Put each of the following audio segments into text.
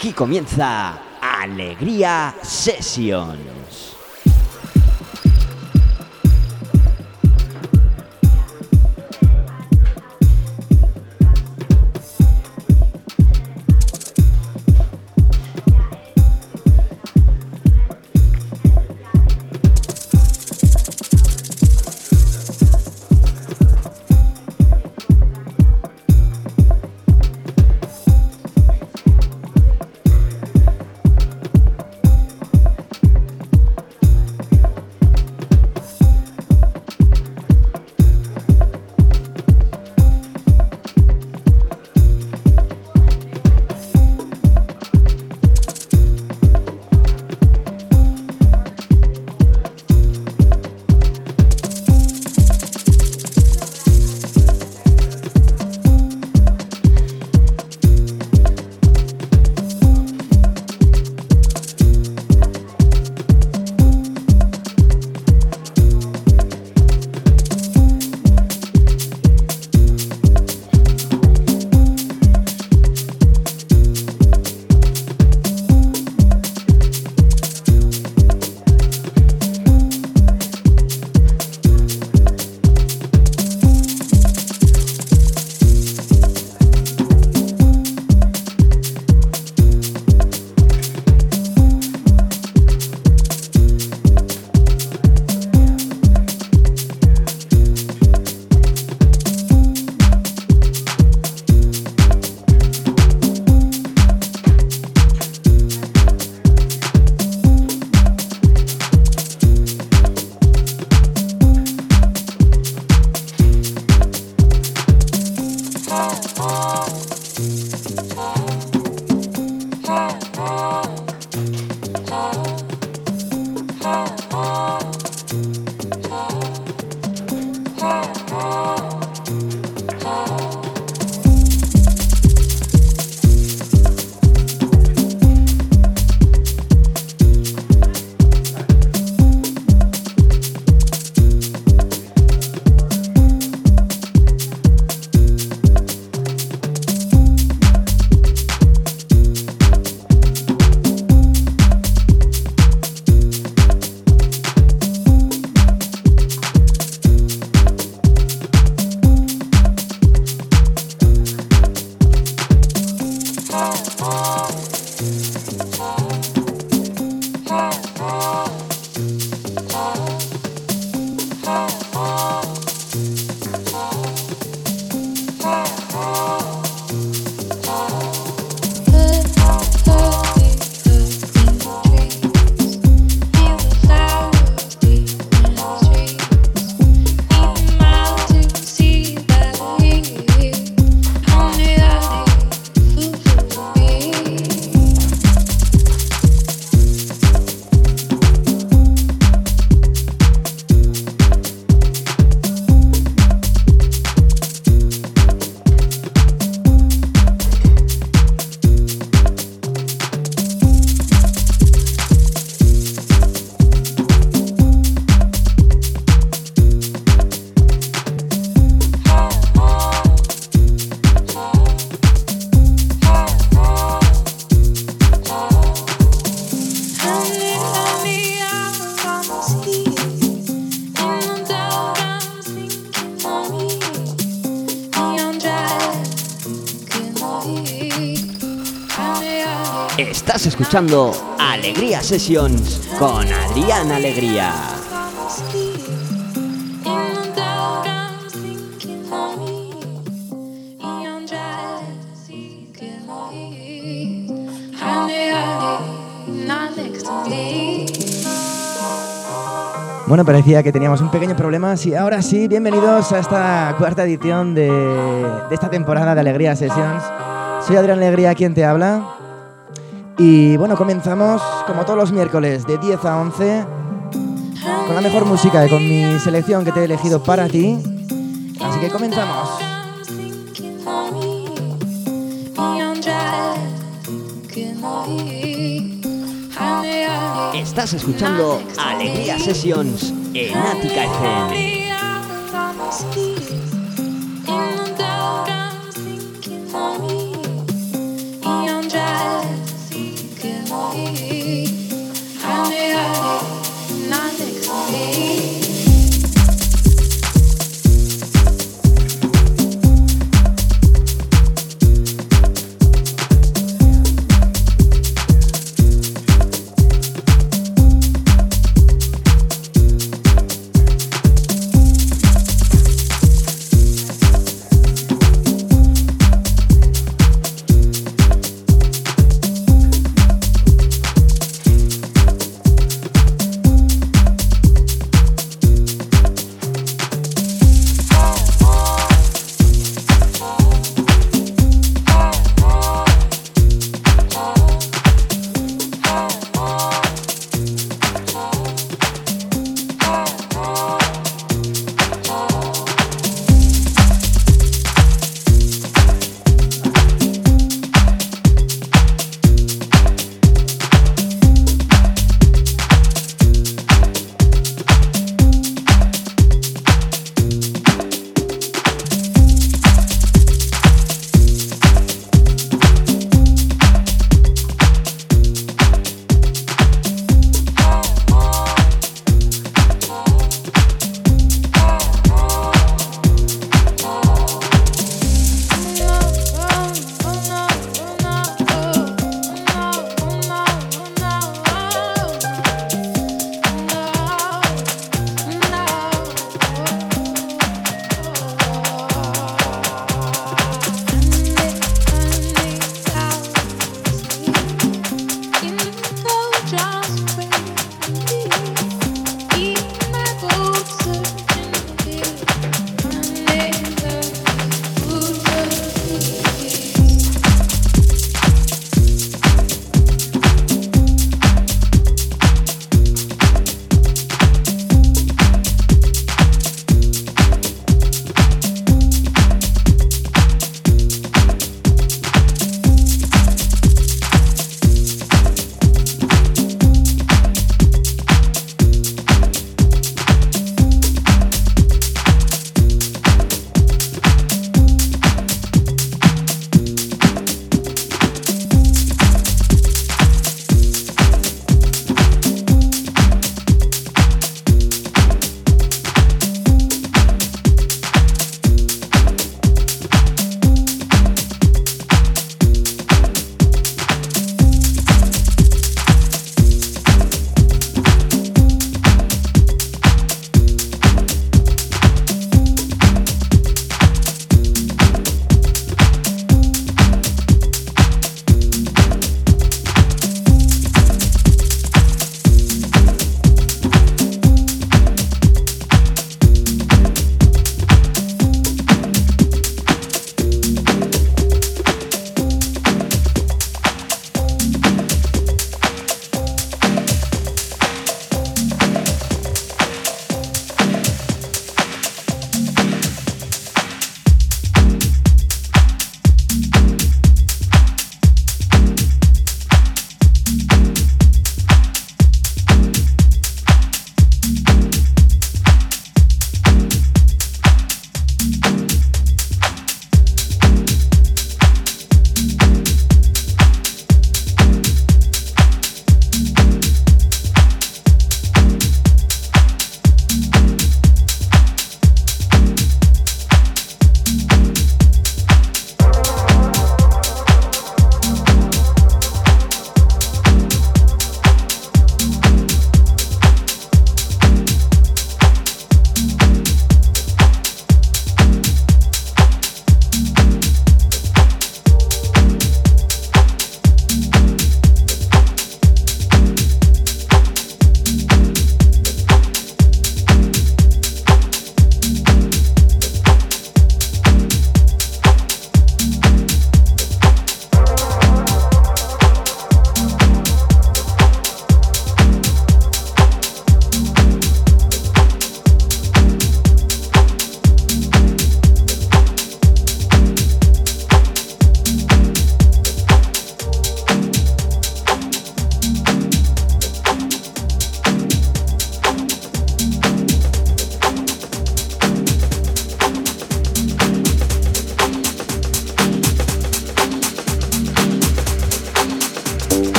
Aquí comienza Alegría Sessions. Escuchando Alegría Sessions con Adrián Alegría. Bueno, parecía que teníamos un pequeño problema. Sí, ahora sí, bienvenidos a esta cuarta edición de, de esta temporada de Alegría Sessions. Soy Adrián Alegría, quien te habla. Y bueno, comenzamos como todos los miércoles de 10 a 11 con la mejor música y con mi selección que te he elegido para ti. Así que comenzamos. Estás escuchando Alegría Sessions en Ática FM. wrong.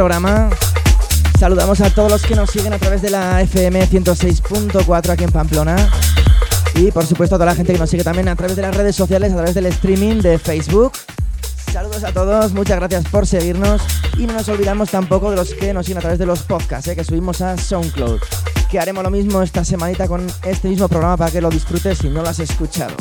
Programa, saludamos a todos los que nos siguen a través de la FM 106.4 aquí en Pamplona. Y por supuesto a toda la gente que nos sigue también a través de las redes sociales, a través del streaming de Facebook. Saludos a todos, muchas gracias por seguirnos y no nos olvidamos tampoco de los que nos siguen a través de los podcasts eh, que subimos a SoundCloud. Que haremos lo mismo esta semanita con este mismo programa para que lo disfrutes si no lo has escuchado.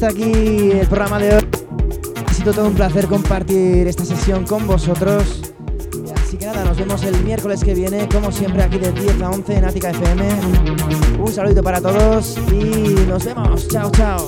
Hasta aquí el programa de hoy. Ha sido todo un placer compartir esta sesión con vosotros. Así que nada, nos vemos el miércoles que viene, como siempre, aquí de 10 a 11 en Ática FM. Un saludito para todos y nos vemos. Chao, chao.